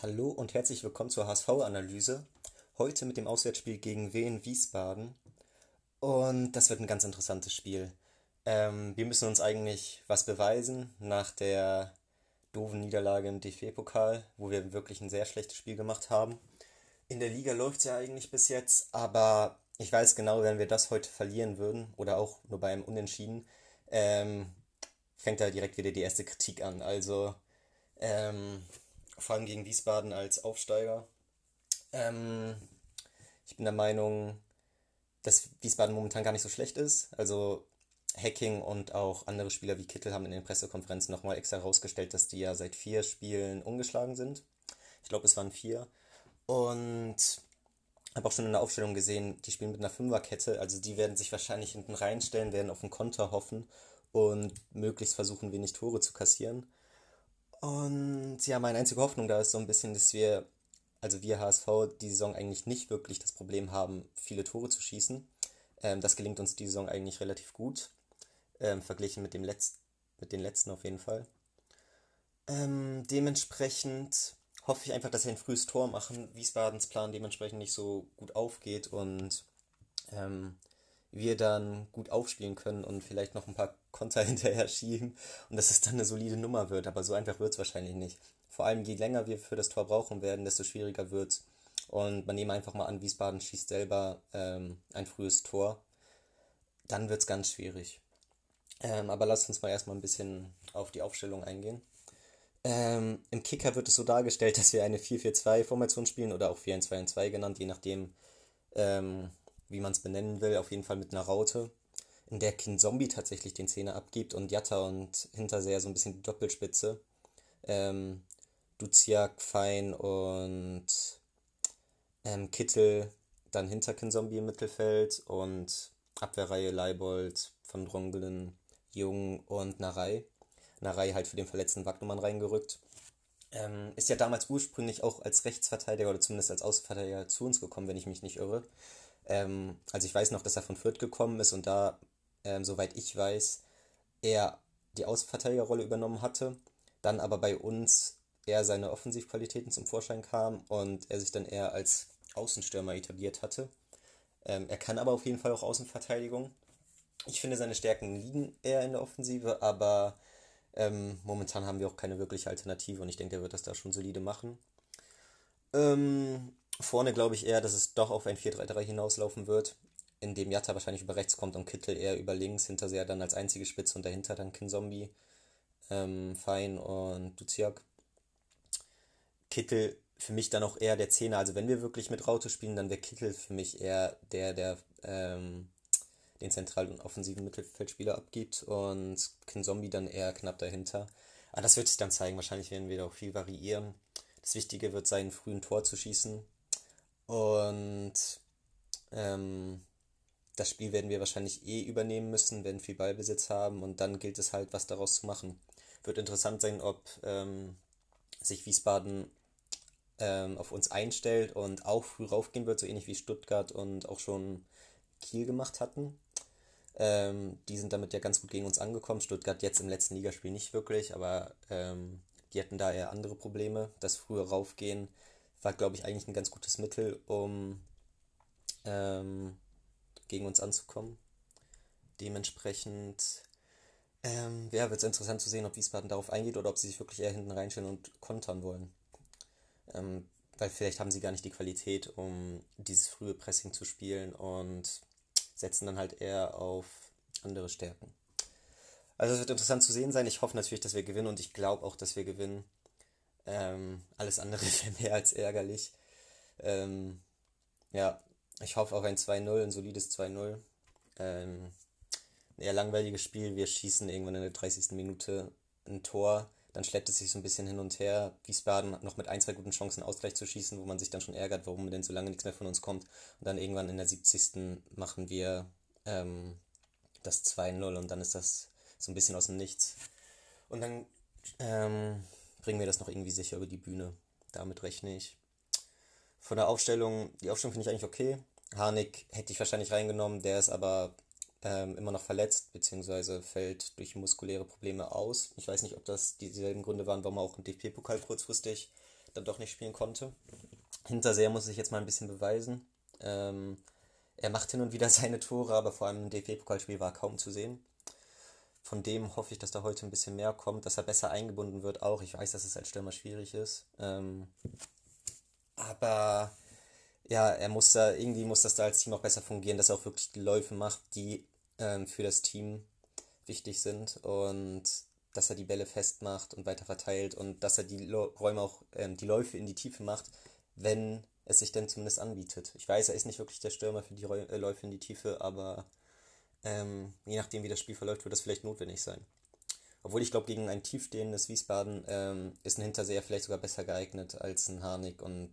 Hallo und herzlich willkommen zur HSV-Analyse. Heute mit dem Auswärtsspiel gegen Wien Wiesbaden. Und das wird ein ganz interessantes Spiel. Ähm, wir müssen uns eigentlich was beweisen nach der doofen Niederlage im DFB-Pokal, wo wir wirklich ein sehr schlechtes Spiel gemacht haben. In der Liga läuft es ja eigentlich bis jetzt, aber ich weiß genau, wenn wir das heute verlieren würden oder auch nur beim Unentschieden, ähm, fängt da direkt wieder die erste Kritik an. Also, ähm, vor allem gegen Wiesbaden als Aufsteiger. Ähm, ich bin der Meinung, dass Wiesbaden momentan gar nicht so schlecht ist. Also Hacking und auch andere Spieler wie Kittel haben in den Pressekonferenzen nochmal extra herausgestellt, dass die ja seit vier Spielen ungeschlagen sind. Ich glaube, es waren vier. Und habe auch schon in der Aufstellung gesehen, die spielen mit einer Fünferkette. Also die werden sich wahrscheinlich hinten reinstellen, werden auf den Konter hoffen und möglichst versuchen, wenig Tore zu kassieren. Und ja, meine einzige Hoffnung da ist so ein bisschen, dass wir, also wir HSV, die Saison eigentlich nicht wirklich das Problem haben, viele Tore zu schießen. Ähm, das gelingt uns die Saison eigentlich relativ gut, ähm, verglichen mit, dem Letz mit den letzten auf jeden Fall. Ähm, dementsprechend hoffe ich einfach, dass wir ein frühes Tor machen, Wiesbadens Plan dementsprechend nicht so gut aufgeht und ähm, wir dann gut aufspielen können und vielleicht noch ein paar Konter hinterher schieben und dass es dann eine solide Nummer wird. Aber so einfach wird es wahrscheinlich nicht. Vor allem, je länger wir für das Tor brauchen werden, desto schwieriger wird es. Und man nehme einfach mal an, Wiesbaden schießt selber ähm, ein frühes Tor. Dann wird es ganz schwierig. Ähm, aber lasst uns mal erstmal ein bisschen auf die Aufstellung eingehen. Ähm, Im Kicker wird es so dargestellt, dass wir eine 4-4-2-Formation spielen oder auch 4-1-2-2 genannt, je nachdem, ähm, wie man es benennen will, auf jeden Fall mit einer Raute, in der Kin Zombie tatsächlich den Zehner abgibt und Jatta und Hinterseher so ein bisschen die Doppelspitze. Ähm, Duziak, Fein und ähm, Kittel dann hinter Kin Zombie im Mittelfeld und Abwehrreihe Leibold, von Drongelen, Jung und Narei. Narei halt für den verletzten Wagnumann reingerückt. Ähm, ist ja damals ursprünglich auch als Rechtsverteidiger oder zumindest als Außenverteidiger zu uns gekommen, wenn ich mich nicht irre. Ähm, also ich weiß noch, dass er von Fürth gekommen ist und da, ähm, soweit ich weiß, er die Außenverteidigerrolle übernommen hatte, dann aber bei uns eher seine Offensivqualitäten zum Vorschein kam und er sich dann eher als Außenstürmer etabliert hatte. Ähm, er kann aber auf jeden Fall auch Außenverteidigung. Ich finde, seine Stärken liegen eher in der Offensive, aber ähm, momentan haben wir auch keine wirkliche Alternative und ich denke, er wird das da schon solide machen. Ähm, Vorne glaube ich eher, dass es doch auf ein 4-3-3 hinauslaufen wird, in dem Jatta wahrscheinlich über rechts kommt und Kittel eher über links, Hinterseher dann als einzige Spitze und dahinter dann Kinzombie, ähm, Fein und Duziak. Kittel für mich dann auch eher der Zehner, also wenn wir wirklich mit Raute spielen, dann wäre Kittel für mich eher der, der ähm, den zentralen und offensiven Mittelfeldspieler abgibt und Kinzombie dann eher knapp dahinter. Aber das wird sich dann zeigen, wahrscheinlich werden wir da auch viel variieren. Das Wichtige wird sein, früh ein Tor zu schießen, und ähm, das Spiel werden wir wahrscheinlich eh übernehmen müssen, wenn viel Ballbesitz haben und dann gilt es halt, was daraus zu machen. Wird interessant sein, ob ähm, sich Wiesbaden ähm, auf uns einstellt und auch früh raufgehen wird, so ähnlich wie Stuttgart und auch schon Kiel gemacht hatten. Ähm, die sind damit ja ganz gut gegen uns angekommen. Stuttgart jetzt im letzten Ligaspiel nicht wirklich, aber ähm, die hatten da eher andere Probleme. Das frühe Raufgehen war, glaube ich, eigentlich ein ganz gutes Mittel, um ähm, gegen uns anzukommen. Dementsprechend ähm, ja, wird es interessant zu sehen, ob Wiesbaden darauf eingeht oder ob sie sich wirklich eher hinten reinstellen und kontern wollen. Ähm, weil vielleicht haben sie gar nicht die Qualität, um dieses frühe Pressing zu spielen und setzen dann halt eher auf andere Stärken. Also es wird interessant zu sehen sein. Ich hoffe natürlich, dass wir gewinnen und ich glaube auch, dass wir gewinnen. Ähm, alles andere wäre mehr als ärgerlich. Ähm, ja, ich hoffe auf ein 2-0, ein solides 2-0. Ähm, ein eher langweiliges Spiel. Wir schießen irgendwann in der 30. Minute ein Tor. Dann schleppt es sich so ein bisschen hin und her. Wiesbaden noch mit ein, zwei guten Chancen Ausgleich zu schießen, wo man sich dann schon ärgert, warum denn so lange nichts mehr von uns kommt. Und dann irgendwann in der 70. machen wir ähm, das 2-0 und dann ist das so ein bisschen aus dem Nichts. Und dann ähm, bringen wir das noch irgendwie sicher über die Bühne. Damit rechne ich. Von der Aufstellung, die Aufstellung finde ich eigentlich okay. Harnik hätte ich wahrscheinlich reingenommen, der ist aber ähm, immer noch verletzt, beziehungsweise fällt durch muskuläre Probleme aus. Ich weiß nicht, ob das dieselben Gründe waren, warum er auch im DFB-Pokal kurzfristig dann doch nicht spielen konnte. Hinterseher muss sich jetzt mal ein bisschen beweisen. Ähm, er macht hin und wieder seine Tore, aber vor allem im DFB-Pokalspiel war kaum zu sehen. Von dem hoffe ich, dass da heute ein bisschen mehr kommt, dass er besser eingebunden wird auch. Ich weiß, dass es als Stürmer schwierig ist. Ähm, aber ja, er muss da, irgendwie muss das da als Team auch besser fungieren, dass er auch wirklich die Läufe macht, die ähm, für das Team wichtig sind und dass er die Bälle festmacht und weiter verteilt und dass er die Räume auch, ähm, die Läufe in die Tiefe macht, wenn es sich denn zumindest anbietet. Ich weiß, er ist nicht wirklich der Stürmer für die äh, Läufe in die Tiefe, aber ähm, je nachdem, wie das Spiel verläuft, wird das vielleicht notwendig sein. Obwohl ich glaube, gegen ein tiefstehendes Wiesbaden ähm, ist ein Hinterseher vielleicht sogar besser geeignet als ein Harnik und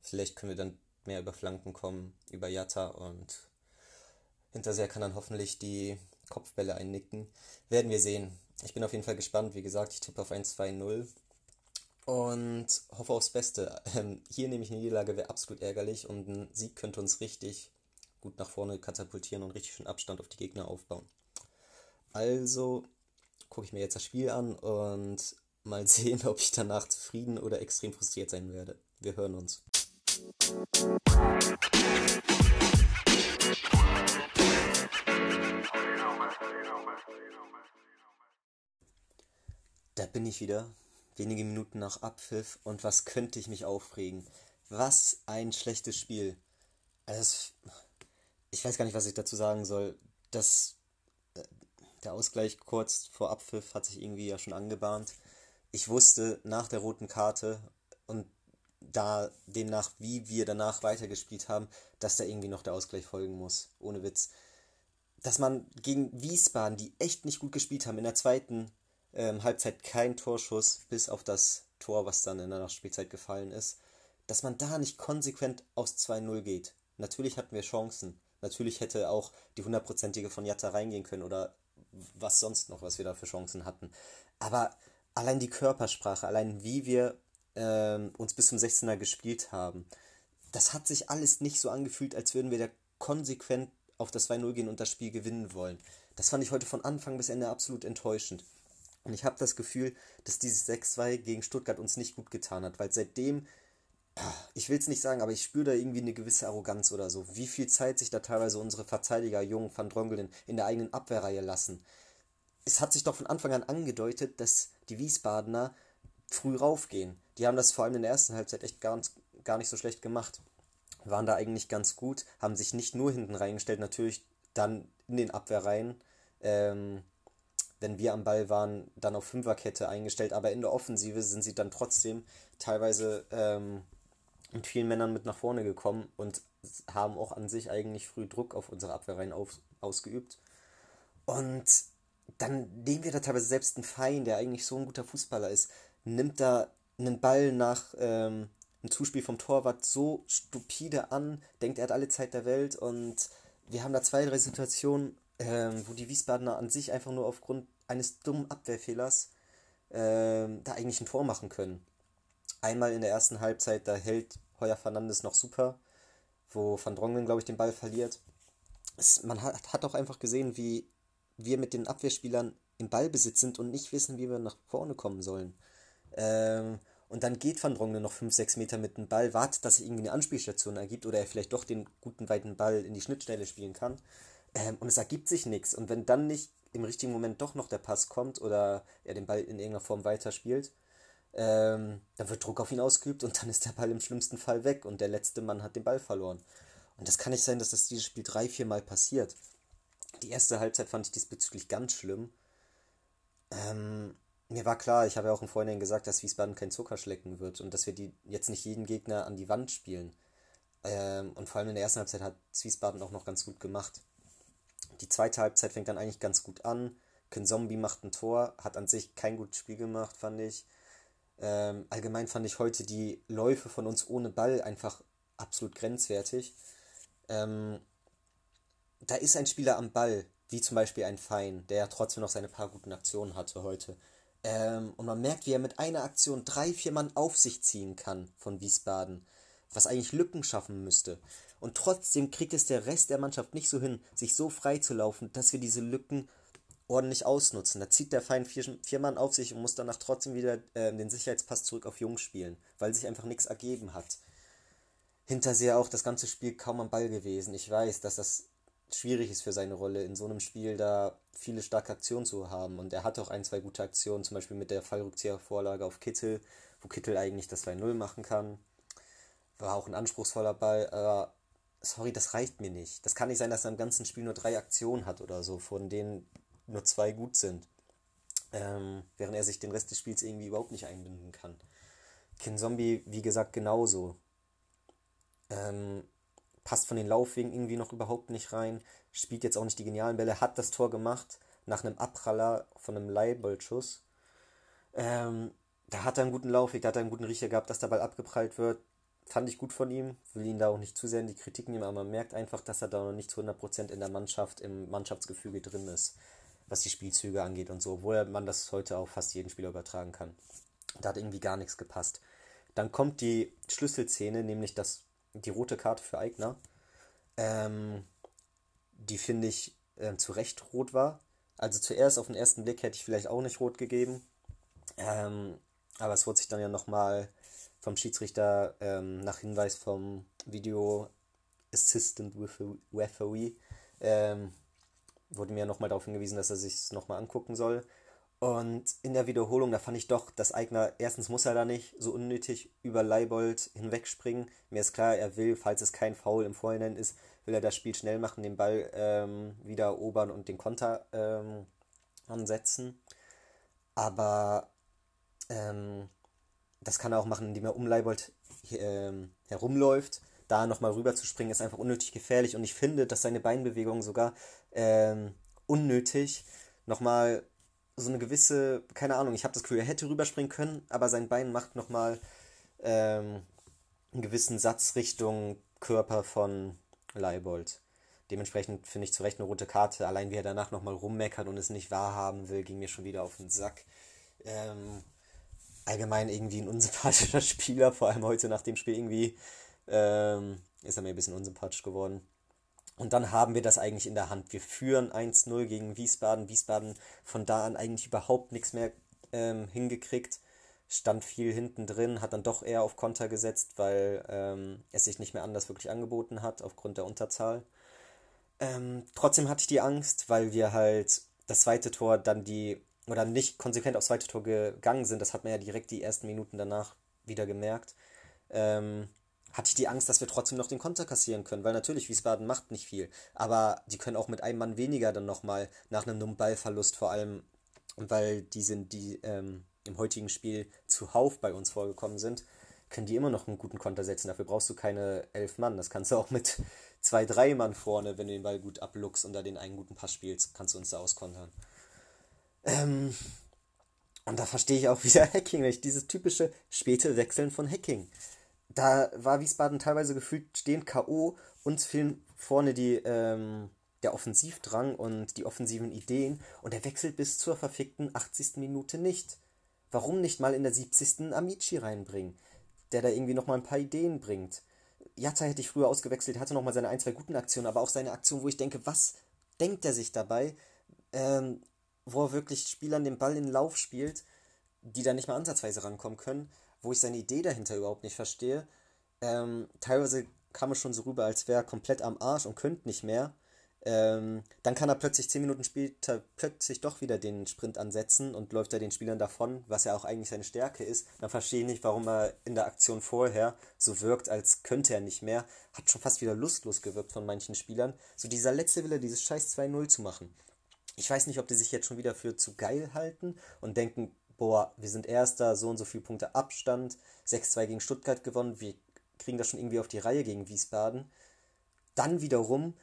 vielleicht können wir dann mehr über Flanken kommen, über Jatta und Hinterseher kann dann hoffentlich die Kopfbälle einnicken. Werden wir sehen. Ich bin auf jeden Fall gespannt. Wie gesagt, ich tippe auf 1-2-0 und hoffe aufs Beste. Ähm, hier nehme ich eine Niederlage, wäre absolut ärgerlich und ein Sieg könnte uns richtig gut nach vorne katapultieren und richtig schön Abstand auf die Gegner aufbauen. Also gucke ich mir jetzt das Spiel an und mal sehen, ob ich danach zufrieden oder extrem frustriert sein werde. Wir hören uns. Da bin ich wieder, wenige Minuten nach Abpfiff und was könnte ich mich aufregen? Was ein schlechtes Spiel. Also, ich weiß gar nicht, was ich dazu sagen soll. Das, äh, der Ausgleich kurz vor Abpfiff hat sich irgendwie ja schon angebahnt. Ich wusste nach der roten Karte und da demnach, wie wir danach weitergespielt haben, dass da irgendwie noch der Ausgleich folgen muss. Ohne Witz. Dass man gegen Wiesbaden, die echt nicht gut gespielt haben, in der zweiten ähm, Halbzeit kein Torschuss, bis auf das Tor, was dann in der Nachspielzeit gefallen ist, dass man da nicht konsequent aus 2-0 geht. Natürlich hatten wir Chancen. Natürlich hätte auch die hundertprozentige von Jatta reingehen können oder was sonst noch, was wir da für Chancen hatten. Aber allein die Körpersprache, allein wie wir ähm, uns bis zum 16er gespielt haben, das hat sich alles nicht so angefühlt, als würden wir da konsequent auf das 2-0 gehen und das Spiel gewinnen wollen. Das fand ich heute von Anfang bis Ende absolut enttäuschend. Und ich habe das Gefühl, dass dieses 6-2 gegen Stuttgart uns nicht gut getan hat, weil seitdem, ich will es nicht sagen, aber ich spüre da irgendwie eine gewisse Arroganz oder so. Wie viel Zeit sich da teilweise unsere Verteidiger, Jung, Van Drongelen, in der eigenen Abwehrreihe lassen. Es hat sich doch von Anfang an angedeutet, dass die Wiesbadener früh raufgehen. Die haben das vor allem in der ersten Halbzeit echt gar, gar nicht so schlecht gemacht. Waren da eigentlich ganz gut, haben sich nicht nur hinten reingestellt, natürlich dann in den Abwehrreihen. Ähm, wenn wir am Ball waren, dann auf Fünferkette eingestellt, aber in der Offensive sind sie dann trotzdem teilweise ähm, mit vielen Männern mit nach vorne gekommen und haben auch an sich eigentlich früh Druck auf unsere Abwehrreihen auf, ausgeübt. Und dann nehmen wir da teilweise selbst einen Fein, der eigentlich so ein guter Fußballer ist, nimmt da einen Ball nach ähm, einem Zuspiel vom Torwart so stupide an, denkt, er hat alle Zeit der Welt und wir haben da zwei, drei Situationen, ähm, wo die Wiesbadener an sich einfach nur aufgrund eines dummen Abwehrfehlers ähm, da eigentlich ein Tor machen können. Einmal in der ersten Halbzeit, da hält Heuer Fernandes noch super, wo Van Dronglen, glaube ich, den Ball verliert. Es, man hat, hat auch einfach gesehen, wie wir mit den Abwehrspielern im Ballbesitz sind und nicht wissen, wie wir nach vorne kommen sollen. Ähm, und dann geht Van Dronglen noch 5, 6 Meter mit dem Ball, wartet, dass er irgendwie eine Anspielstation ergibt oder er vielleicht doch den guten weiten Ball in die Schnittstelle spielen kann. Ähm, und es ergibt sich nichts. Und wenn dann nicht im richtigen Moment doch noch der Pass kommt oder er den Ball in irgendeiner Form weiterspielt, ähm, dann wird Druck auf ihn ausgeübt und dann ist der Ball im schlimmsten Fall weg und der letzte Mann hat den Ball verloren. Und das kann nicht sein, dass das dieses Spiel drei, vier Mal passiert. Die erste Halbzeit fand ich diesbezüglich ganz schlimm. Ähm, mir war klar, ich habe ja auch im Vorhinein gesagt, dass Wiesbaden kein Zucker schlecken wird und dass wir die jetzt nicht jeden Gegner an die Wand spielen. Ähm, und vor allem in der ersten Halbzeit hat Wiesbaden auch noch ganz gut gemacht. Die zweite Halbzeit fängt dann eigentlich ganz gut an. Zombie macht ein Tor, hat an sich kein gutes Spiel gemacht, fand ich. Ähm, allgemein fand ich heute die Läufe von uns ohne Ball einfach absolut grenzwertig. Ähm, da ist ein Spieler am Ball, wie zum Beispiel ein Fein, der ja trotzdem noch seine paar guten Aktionen hatte heute. Ähm, und man merkt, wie er mit einer Aktion drei, vier Mann auf sich ziehen kann von Wiesbaden, was eigentlich Lücken schaffen müsste. Und trotzdem kriegt es der Rest der Mannschaft nicht so hin, sich so frei zu laufen, dass wir diese Lücken ordentlich ausnutzen. Da zieht der Feind vier, vier Mann auf sich und muss danach trotzdem wieder äh, den Sicherheitspass zurück auf Jung spielen, weil sich einfach nichts ergeben hat. Hinterseher auch das ganze Spiel kaum am Ball gewesen. Ich weiß, dass das schwierig ist für seine Rolle, in so einem Spiel da viele starke Aktionen zu haben. Und er hatte auch ein, zwei gute Aktionen, zum Beispiel mit der Fallrückziehervorlage auf Kittel, wo Kittel eigentlich das 2-0 machen kann. War auch ein anspruchsvoller Ball, aber sorry, das reicht mir nicht. Das kann nicht sein, dass er im ganzen Spiel nur drei Aktionen hat oder so, von denen nur zwei gut sind. Ähm, während er sich den Rest des Spiels irgendwie überhaupt nicht einbinden kann. Kin Zombie, wie gesagt, genauso. Ähm, passt von den Laufwegen irgendwie noch überhaupt nicht rein. Spielt jetzt auch nicht die genialen Bälle, hat das Tor gemacht nach einem Abpraller von einem Leihballschuss. Ähm, da hat er einen guten Laufweg, da hat er einen guten Riecher gehabt, dass der Ball abgeprallt wird. Fand ich gut von ihm, will ihn da auch nicht zu sehr in die Kritik nehmen, aber man merkt einfach, dass er da noch nicht zu 100% in der Mannschaft, im Mannschaftsgefüge drin ist was die Spielzüge angeht und so, obwohl man das heute auf fast jeden Spieler übertragen kann. Da hat irgendwie gar nichts gepasst. Dann kommt die Schlüsselszene, nämlich das, die rote Karte für Eigner, ähm, die finde ich äh, zu Recht rot war. Also zuerst auf den ersten Blick hätte ich vielleicht auch nicht rot gegeben, ähm, aber es wurde sich dann ja nochmal vom Schiedsrichter ähm, nach Hinweis vom Video Assistant Referee ähm, wurde mir nochmal darauf hingewiesen, dass er sich es nochmal angucken soll. Und in der Wiederholung, da fand ich doch, dass Eigner, erstens muss er da nicht so unnötig über Leibold hinwegspringen. Mir ist klar, er will, falls es kein Foul im Vorhinein ist, will er das Spiel schnell machen, den Ball ähm, wieder erobern und den Konter ähm, ansetzen. Aber ähm, das kann er auch machen, indem er um Leibold ähm, herumläuft da nochmal rüber zu springen, ist einfach unnötig gefährlich. Und ich finde, dass seine Beinbewegung sogar ähm, unnötig nochmal so eine gewisse, keine Ahnung, ich habe das Gefühl, er hätte rüberspringen können, aber sein Bein macht nochmal ähm, einen gewissen Satz Richtung Körper von Leibold. Dementsprechend finde ich zu Recht eine rote Karte. Allein wie er danach nochmal rummeckert und es nicht wahrhaben will, ging mir schon wieder auf den Sack. Ähm, allgemein irgendwie ein unsympathischer Spieler, vor allem heute nach dem Spiel irgendwie ähm, ist er mir ein bisschen unsympathisch geworden. Und dann haben wir das eigentlich in der Hand. Wir führen 1-0 gegen Wiesbaden. Wiesbaden von da an eigentlich überhaupt nichts mehr ähm, hingekriegt. Stand viel hinten drin, hat dann doch eher auf Konter gesetzt, weil ähm, es sich nicht mehr anders wirklich angeboten hat, aufgrund der Unterzahl. Ähm, trotzdem hatte ich die Angst, weil wir halt das zweite Tor dann die, oder nicht konsequent aufs zweite Tor gegangen sind. Das hat man ja direkt die ersten Minuten danach wieder gemerkt. Ähm, hatte ich die Angst, dass wir trotzdem noch den Konter kassieren können, weil natürlich Wiesbaden macht nicht viel, aber die können auch mit einem Mann weniger dann nochmal nach einem dummen Ballverlust vor allem, weil die sind, die ähm, im heutigen Spiel zuhauf bei uns vorgekommen sind, können die immer noch einen guten Konter setzen. Dafür brauchst du keine elf Mann. Das kannst du auch mit zwei, drei Mann vorne, wenn du den Ball gut abluckst und da den einen guten Pass spielst, kannst du uns da auskontern. Ähm, und da verstehe ich auch wieder Hacking, nicht? dieses typische späte Wechseln von Hacking da war Wiesbaden teilweise gefühlt stehend K.O. Uns fehlen vorne die, ähm, der Offensivdrang und die offensiven Ideen und er wechselt bis zur verfickten 80. Minute nicht. Warum nicht mal in der 70. Amici reinbringen, der da irgendwie nochmal ein paar Ideen bringt? Jatta hätte ich früher ausgewechselt, hatte nochmal seine ein, zwei guten Aktionen, aber auch seine Aktion, wo ich denke, was denkt er sich dabei, ähm, wo er wirklich Spielern den Ball in den Lauf spielt, die da nicht mal ansatzweise rankommen können wo ich seine Idee dahinter überhaupt nicht verstehe. Ähm, teilweise kam es schon so rüber, als wäre er komplett am Arsch und könnte nicht mehr. Ähm, dann kann er plötzlich 10 Minuten später plötzlich doch wieder den Sprint ansetzen und läuft er den Spielern davon, was ja auch eigentlich seine Stärke ist. Dann verstehe ich nicht, warum er in der Aktion vorher so wirkt, als könnte er nicht mehr. Hat schon fast wieder lustlos gewirkt von manchen Spielern. So dieser letzte Wille, dieses scheiß 2-0 zu machen. Ich weiß nicht, ob die sich jetzt schon wieder für zu geil halten und denken, boah, wir sind Erster, so und so viele Punkte Abstand, 6-2 gegen Stuttgart gewonnen, wir kriegen das schon irgendwie auf die Reihe gegen Wiesbaden. Dann wiederum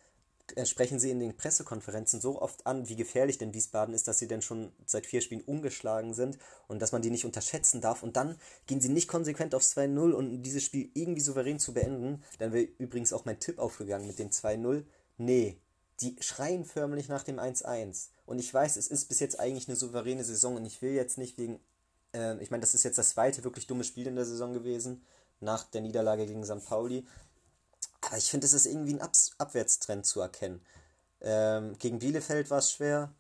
äh, sprechen sie in den Pressekonferenzen so oft an, wie gefährlich denn Wiesbaden ist, dass sie denn schon seit vier Spielen ungeschlagen sind und dass man die nicht unterschätzen darf. Und dann gehen sie nicht konsequent auf 2-0 und dieses Spiel irgendwie souverän zu beenden. Dann wäre übrigens auch mein Tipp aufgegangen mit dem 2-0. Nee, die schreien förmlich nach dem 1-1. Und ich weiß, es ist bis jetzt eigentlich eine souveräne Saison und ich will jetzt nicht wegen, äh, ich meine, das ist jetzt das zweite wirklich dumme Spiel in der Saison gewesen, nach der Niederlage gegen St. Pauli. Aber ich finde, es ist irgendwie ein Ab Abwärtstrend zu erkennen. Ähm, gegen Bielefeld war es schwer,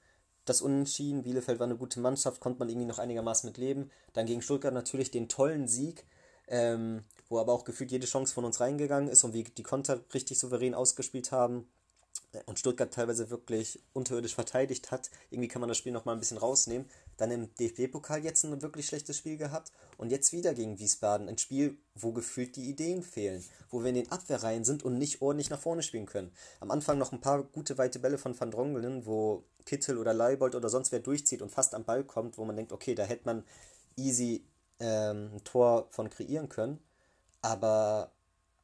das Unentschieden. Bielefeld war eine gute Mannschaft, konnte man irgendwie noch einigermaßen mit leben. Dann gegen Stuttgart natürlich den tollen Sieg, ähm, wo aber auch gefühlt jede Chance von uns reingegangen ist und wir die Konter richtig souverän ausgespielt haben und Stuttgart teilweise wirklich unterirdisch verteidigt hat. Irgendwie kann man das Spiel nochmal ein bisschen rausnehmen. Dann im DFB-Pokal jetzt ein wirklich schlechtes Spiel gehabt und jetzt wieder gegen Wiesbaden. Ein Spiel, wo gefühlt die Ideen fehlen, wo wir in den Abwehrreihen sind und nicht ordentlich nach vorne spielen können. Am Anfang noch ein paar gute weite Bälle von Van Drongelen, wo Kittel oder Leibold oder sonst wer durchzieht und fast am Ball kommt, wo man denkt, okay, da hätte man easy ähm, ein Tor von kreieren können. Aber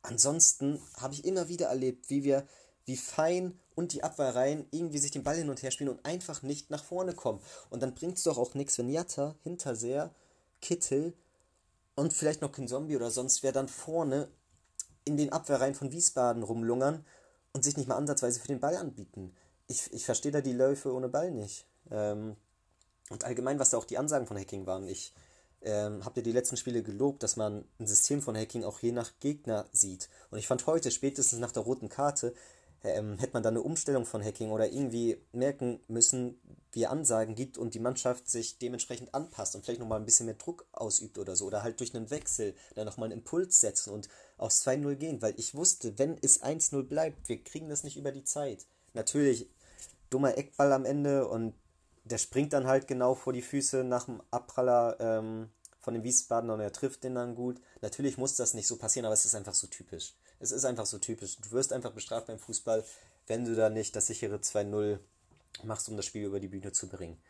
ansonsten habe ich immer wieder erlebt, wie wir wie fein und die Abwehrreihen irgendwie sich den Ball hin und her spielen und einfach nicht nach vorne kommen. Und dann bringt es doch auch nichts, wenn Jatta, Hinterseher, Kittel und vielleicht noch Zombie oder sonst wer dann vorne in den Abwehrreihen von Wiesbaden rumlungern und sich nicht mal ansatzweise für den Ball anbieten. Ich, ich verstehe da die Läufe ohne Ball nicht. Ähm, und allgemein, was da auch die Ansagen von Hacking waren. Ich ähm, habe ja die letzten Spiele gelobt, dass man ein System von Hacking auch je nach Gegner sieht. Und ich fand heute, spätestens nach der roten Karte, ähm, hätte man da eine Umstellung von Hacking oder irgendwie merken müssen, wie Ansagen gibt und die Mannschaft sich dementsprechend anpasst und vielleicht nochmal ein bisschen mehr Druck ausübt oder so. Oder halt durch einen Wechsel dann nochmal einen Impuls setzen und aufs 2-0 gehen, weil ich wusste, wenn es 1-0 bleibt, wir kriegen das nicht über die Zeit. Natürlich, dummer Eckball am Ende und der springt dann halt genau vor die Füße nach dem Abpraller ähm, von dem Wiesbadener und er trifft den dann gut. Natürlich muss das nicht so passieren, aber es ist einfach so typisch. Es ist einfach so typisch. Du wirst einfach bestraft beim Fußball, wenn du da nicht das sichere 2-0 machst, um das Spiel über die Bühne zu bringen.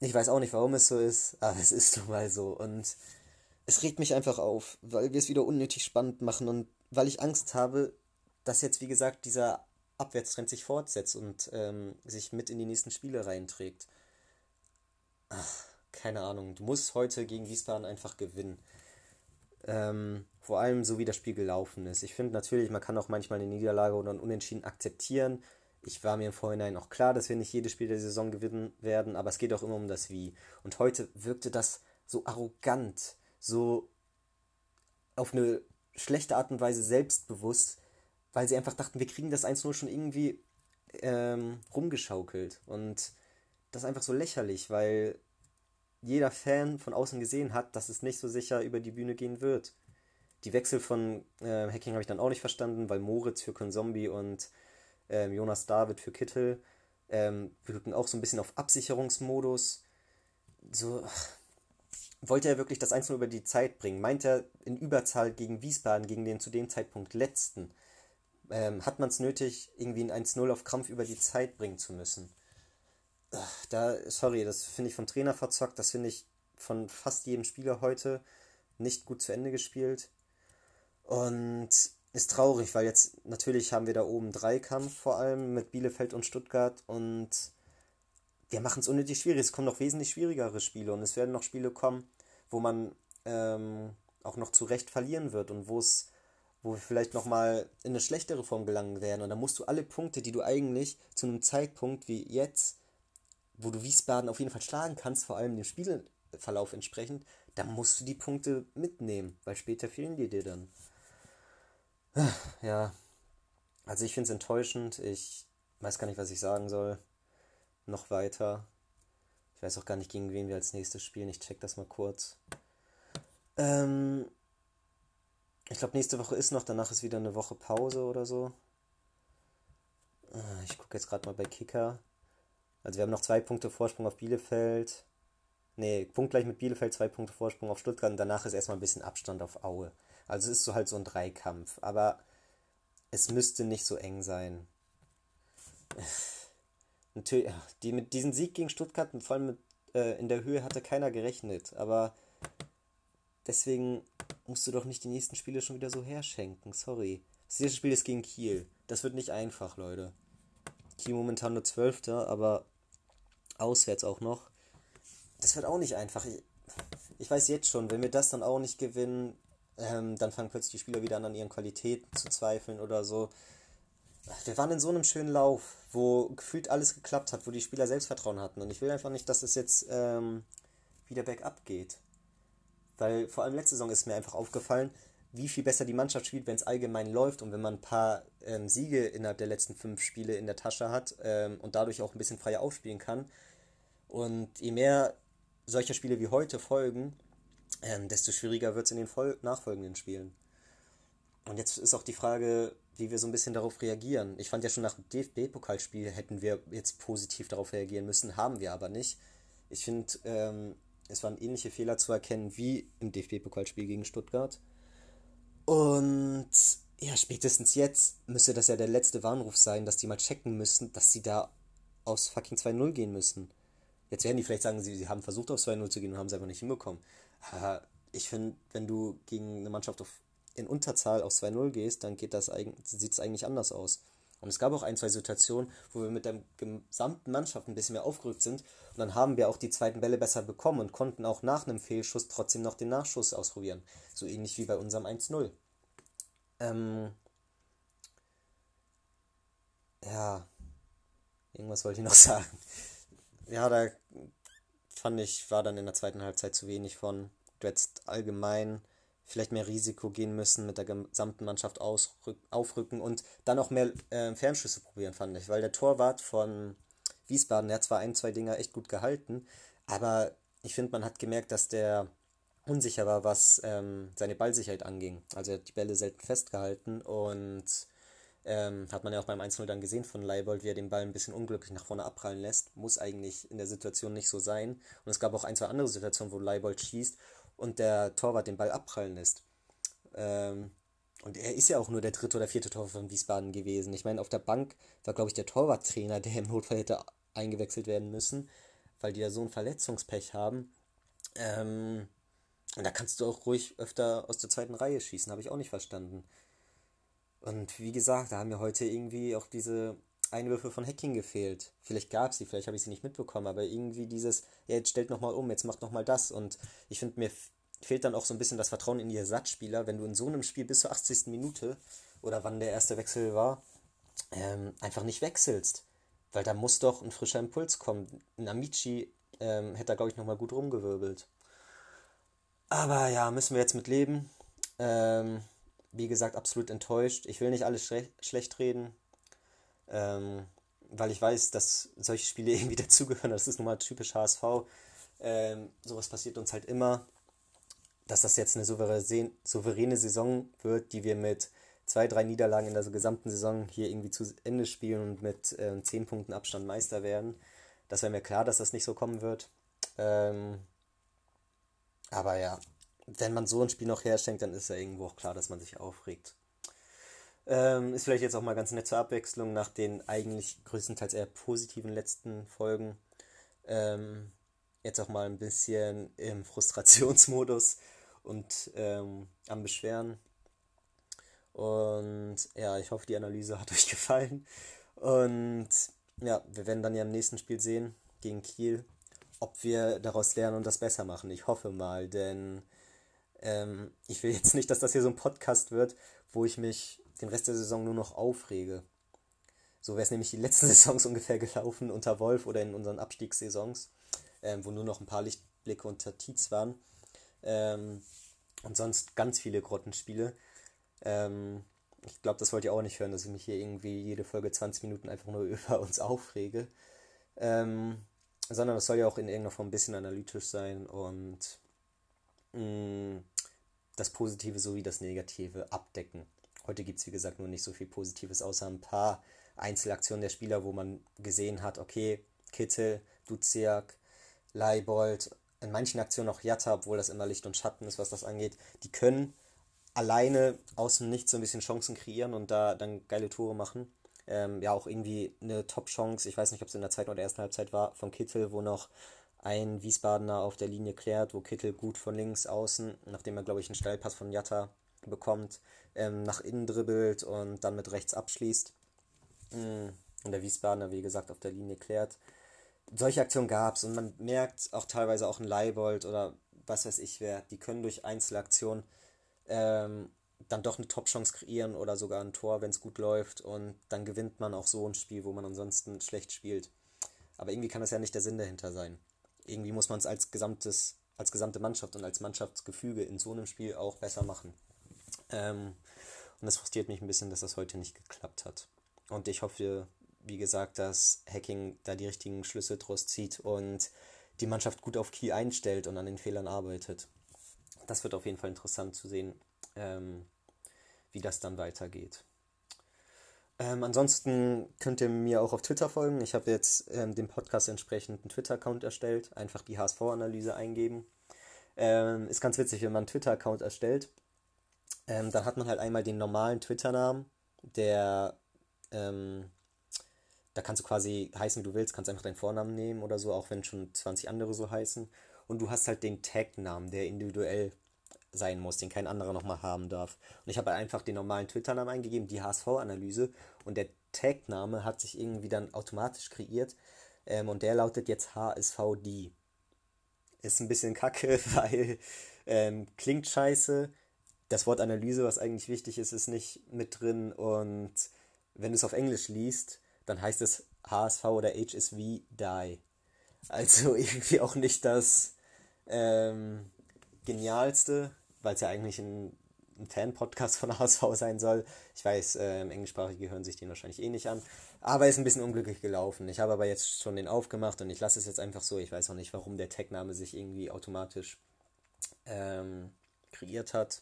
Ich weiß auch nicht, warum es so ist, aber es ist nun mal so. Und es regt mich einfach auf, weil wir es wieder unnötig spannend machen und weil ich Angst habe, dass jetzt, wie gesagt, dieser Abwärtstrend sich fortsetzt und ähm, sich mit in die nächsten Spiele reinträgt. Ach, keine Ahnung. Du musst heute gegen Wiesbaden einfach gewinnen. Ähm, vor allem so wie das Spiel gelaufen ist. Ich finde natürlich, man kann auch manchmal eine Niederlage oder ein Unentschieden akzeptieren. Ich war mir im Vorhinein auch klar, dass wir nicht jedes Spiel der Saison gewinnen werden, aber es geht auch immer um das Wie. Und heute wirkte das so arrogant, so auf eine schlechte Art und Weise selbstbewusst, weil sie einfach dachten, wir kriegen das 1-0 schon irgendwie ähm, rumgeschaukelt. Und das ist einfach so lächerlich, weil jeder Fan von außen gesehen hat, dass es nicht so sicher über die Bühne gehen wird. Die Wechsel von äh, Hacking habe ich dann auch nicht verstanden, weil Moritz für Konzombie und ähm, Jonas David für Kittel ähm, wirken auch so ein bisschen auf Absicherungsmodus. So, ach, wollte er wirklich das 1 über die Zeit bringen? Meint er in Überzahl gegen Wiesbaden, gegen den zu dem Zeitpunkt letzten? Ähm, hat man es nötig, irgendwie ein 1-0 auf Krampf über die Zeit bringen zu müssen? Da, sorry, das finde ich vom Trainer verzockt, das finde ich von fast jedem Spieler heute nicht gut zu Ende gespielt. Und ist traurig, weil jetzt natürlich haben wir da oben drei Kampf vor allem mit Bielefeld und Stuttgart und wir machen es unnötig schwierig. Es kommen noch wesentlich schwierigere Spiele und es werden noch Spiele kommen, wo man ähm, auch noch zu Recht verlieren wird und wo es wo wir vielleicht nochmal in eine schlechtere Form gelangen werden. Und dann musst du alle Punkte, die du eigentlich zu einem Zeitpunkt wie jetzt wo du Wiesbaden auf jeden Fall schlagen kannst, vor allem dem Spielverlauf entsprechend, da musst du die Punkte mitnehmen, weil später fehlen die dir dann. Ja, also ich finde es enttäuschend. Ich weiß gar nicht, was ich sagen soll. Noch weiter. Ich weiß auch gar nicht, gegen wen wir als nächstes spielen. Ich check das mal kurz. Ähm, ich glaube, nächste Woche ist noch, danach ist wieder eine Woche Pause oder so. Ah, ich gucke jetzt gerade mal bei Kicker. Also wir haben noch zwei Punkte Vorsprung auf Bielefeld. Nee, punktgleich mit Bielefeld, zwei Punkte Vorsprung auf Stuttgart und danach ist erstmal ein bisschen Abstand auf Aue. Also es ist so halt so ein Dreikampf. Aber es müsste nicht so eng sein. Natürlich, die, mit diesem Sieg gegen Stuttgart, vor allem mit, äh, in der Höhe, hatte keiner gerechnet. Aber deswegen musst du doch nicht die nächsten Spiele schon wieder so herschenken. Sorry. Das nächste Spiel ist gegen Kiel. Das wird nicht einfach, Leute. Kiel momentan nur Zwölfter, aber auswärts auch noch. Das wird auch nicht einfach. Ich, ich weiß jetzt schon, wenn wir das dann auch nicht gewinnen, ähm, dann fangen plötzlich die Spieler wieder an, an ihren Qualitäten zu zweifeln oder so. Wir waren in so einem schönen Lauf, wo gefühlt alles geklappt hat, wo die Spieler Selbstvertrauen hatten. Und ich will einfach nicht, dass es jetzt ähm, wieder bergab geht. Weil vor allem letzte Saison ist mir einfach aufgefallen, wie viel besser die Mannschaft spielt, wenn es allgemein läuft und wenn man ein paar ähm, Siege innerhalb der letzten fünf Spiele in der Tasche hat ähm, und dadurch auch ein bisschen freier aufspielen kann. Und je mehr solcher Spiele wie heute folgen, ähm, desto schwieriger wird es in den Vol nachfolgenden Spielen. Und jetzt ist auch die Frage, wie wir so ein bisschen darauf reagieren. Ich fand ja schon nach dem DFB-Pokalspiel hätten wir jetzt positiv darauf reagieren müssen, haben wir aber nicht. Ich finde, ähm, es waren ähnliche Fehler zu erkennen wie im DFB-Pokalspiel gegen Stuttgart. Und ja, spätestens jetzt müsste das ja der letzte Warnruf sein, dass die mal checken müssen, dass sie da aus fucking 2-0 gehen müssen. Jetzt werden die vielleicht sagen, sie, sie haben versucht auf 2-0 zu gehen und haben es einfach nicht hinbekommen. Aber ich finde, wenn du gegen eine Mannschaft auf, in Unterzahl auf 2-0 gehst, dann geht das sieht es eigentlich anders aus. Und es gab auch ein, zwei Situationen, wo wir mit der gesamten Mannschaft ein bisschen mehr aufgerückt sind. Und dann haben wir auch die zweiten Bälle besser bekommen und konnten auch nach einem Fehlschuss trotzdem noch den Nachschuss ausprobieren. So ähnlich wie bei unserem 1-0. Ähm ja, irgendwas wollte ich noch sagen. Ja, da fand ich, war dann in der zweiten Halbzeit zu wenig von. Du hättest allgemein vielleicht mehr Risiko gehen müssen, mit der gesamten Mannschaft aufrücken und dann auch mehr äh, Fernschüsse probieren, fand ich. Weil der Torwart von Wiesbaden, der hat zwar ein, zwei Dinger echt gut gehalten, aber ich finde, man hat gemerkt, dass der unsicher war, was ähm, seine Ballsicherheit anging. Also er hat die Bälle selten festgehalten und ähm, hat man ja auch beim 1-0 dann gesehen von Leibold, wie er den Ball ein bisschen unglücklich nach vorne abprallen lässt. Muss eigentlich in der Situation nicht so sein. Und es gab auch ein, zwei andere Situationen, wo Leibold schießt und der Torwart den Ball abprallen lässt. Ähm, und er ist ja auch nur der dritte oder vierte Torwart von Wiesbaden gewesen. Ich meine, auf der Bank war, glaube ich, der Torwarttrainer, der im Notfall hätte eingewechselt werden müssen, weil die ja so ein Verletzungspech haben. Ähm, und da kannst du auch ruhig öfter aus der zweiten Reihe schießen, habe ich auch nicht verstanden. Und wie gesagt, da haben mir heute irgendwie auch diese Einwürfe von Hacking gefehlt. Vielleicht gab es sie, vielleicht habe ich sie nicht mitbekommen, aber irgendwie dieses, ja, jetzt stellt nochmal um, jetzt macht nochmal das. Und ich finde, mir fehlt dann auch so ein bisschen das Vertrauen in die Ersatzspieler, wenn du in so einem Spiel bis zur 80. Minute oder wann der erste Wechsel war, ähm, einfach nicht wechselst. Weil da muss doch ein frischer Impuls kommen. Ein Amici ähm, hätte da, glaube ich, nochmal gut rumgewirbelt. Aber ja, müssen wir jetzt mit leben. Ähm, wie gesagt, absolut enttäuscht. Ich will nicht alles schle schlecht reden, ähm, weil ich weiß, dass solche Spiele irgendwie dazugehören. Das ist nun mal typisch HSV. Ähm, sowas passiert uns halt immer. Dass das jetzt eine souveräne Saison wird, die wir mit zwei, drei Niederlagen in der gesamten Saison hier irgendwie zu Ende spielen und mit äh, zehn Punkten Abstand Meister werden. Das wäre mir klar, dass das nicht so kommen wird. Ähm, aber ja, wenn man so ein Spiel noch herschenkt, dann ist ja irgendwo auch klar, dass man sich aufregt. Ähm, ist vielleicht jetzt auch mal ganz nett zur Abwechslung nach den eigentlich größtenteils eher positiven letzten Folgen. Ähm, jetzt auch mal ein bisschen im Frustrationsmodus und ähm, am Beschweren. Und ja, ich hoffe, die Analyse hat euch gefallen. Und ja, wir werden dann ja im nächsten Spiel sehen gegen Kiel, ob wir daraus lernen und das besser machen. Ich hoffe mal, denn ähm, ich will jetzt nicht, dass das hier so ein Podcast wird, wo ich mich den Rest der Saison nur noch aufrege. So wäre es nämlich die letzten Saisons ungefähr gelaufen unter Wolf oder in unseren Abstiegssaisons, ähm, wo nur noch ein paar Lichtblicke unter Tietz waren. Ähm, und sonst ganz viele Grottenspiele. Ähm, ich glaube, das wollt ihr auch nicht hören, dass ich mich hier irgendwie jede Folge 20 Minuten einfach nur über uns aufrege. Ähm, sondern es soll ja auch in irgendeiner Form ein bisschen analytisch sein und mh, mm, das Positive sowie das Negative abdecken. Heute gibt es, wie gesagt, nur nicht so viel Positives, außer ein paar Einzelaktionen der Spieler, wo man gesehen hat, okay, Kittel, Duziak, Leibold, in manchen Aktionen auch Jatta, obwohl das immer Licht und Schatten ist, was das angeht, die können alleine aus dem Nichts so ein bisschen Chancen kreieren und da dann geile Tore machen. Ähm, ja, auch irgendwie eine Top-Chance, ich weiß nicht, ob es in der zweiten oder ersten Halbzeit war, von Kittel, wo noch ein Wiesbadener auf der Linie klärt, wo Kittel gut von links außen, nachdem er, glaube ich, einen Steilpass von Jatta bekommt, ähm, nach innen dribbelt und dann mit rechts abschließt. Mm, und der Wiesbadener, wie gesagt, auf der Linie klärt. Solche Aktionen gab es und man merkt auch teilweise auch ein Leibold oder was weiß ich wer, die können durch Einzelaktionen ähm, dann doch eine Top-Chance kreieren oder sogar ein Tor, wenn es gut läuft und dann gewinnt man auch so ein Spiel, wo man ansonsten schlecht spielt. Aber irgendwie kann das ja nicht der Sinn dahinter sein. Irgendwie muss man es als gesamtes, als gesamte Mannschaft und als Mannschaftsgefüge in so einem Spiel auch besser machen. Ähm, und das frustriert mich ein bisschen, dass das heute nicht geklappt hat. Und ich hoffe, wie gesagt, dass Hacking da die richtigen Schlüsse draus zieht und die Mannschaft gut auf Key einstellt und an den Fehlern arbeitet. Das wird auf jeden Fall interessant zu sehen, ähm, wie das dann weitergeht. Ähm, ansonsten könnt ihr mir auch auf Twitter folgen. Ich habe jetzt ähm, dem Podcast entsprechend einen Twitter-Account erstellt. Einfach die HSV-Analyse eingeben. Ähm, ist ganz witzig, wenn man einen Twitter-Account erstellt. Ähm, dann hat man halt einmal den normalen Twitter-Namen, der ähm, da kannst du quasi heißen, wie du willst, kannst einfach deinen Vornamen nehmen oder so, auch wenn schon 20 andere so heißen. Und du hast halt den Tag-Namen, der individuell sein muss, den kein anderer nochmal haben darf. Und ich habe halt einfach den normalen Twitter-Namen eingegeben, die HSV-Analyse. Und der Tag-Name hat sich irgendwie dann automatisch kreiert. Ähm, und der lautet jetzt HSVD. Ist ein bisschen kacke, weil ähm, klingt scheiße. Das Wort Analyse, was eigentlich wichtig ist, ist nicht mit drin. Und wenn du es auf Englisch liest, dann heißt es HSV oder HSV Die. Also irgendwie auch nicht das ähm, genialste, weil es ja eigentlich ein, ein Fan-Podcast von HSV sein soll. Ich weiß, äh, Englischsprachige hören sich den wahrscheinlich eh nicht an. Aber ist ein bisschen unglücklich gelaufen. Ich habe aber jetzt schon den aufgemacht und ich lasse es jetzt einfach so. Ich weiß auch nicht, warum der Tag-Name sich irgendwie automatisch ähm, kreiert hat.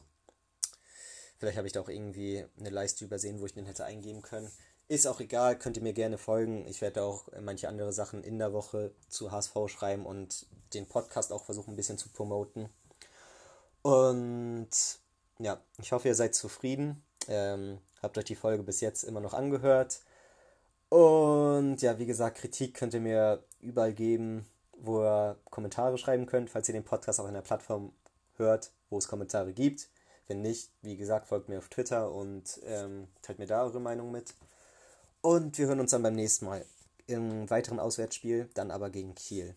Vielleicht habe ich da auch irgendwie eine Leiste übersehen, wo ich den hätte eingeben können. Ist auch egal, könnt ihr mir gerne folgen. Ich werde auch manche andere Sachen in der Woche zu HSV schreiben und den Podcast auch versuchen ein bisschen zu promoten. Und ja, ich hoffe, ihr seid zufrieden. Ähm, habt euch die Folge bis jetzt immer noch angehört. Und ja, wie gesagt, Kritik könnt ihr mir überall geben, wo ihr Kommentare schreiben könnt, falls ihr den Podcast auch in der Plattform hört, wo es Kommentare gibt. Wenn nicht, wie gesagt, folgt mir auf Twitter und ähm, teilt mir da eure Meinung mit. Und wir hören uns dann beim nächsten Mal im weiteren Auswärtsspiel, dann aber gegen Kiel.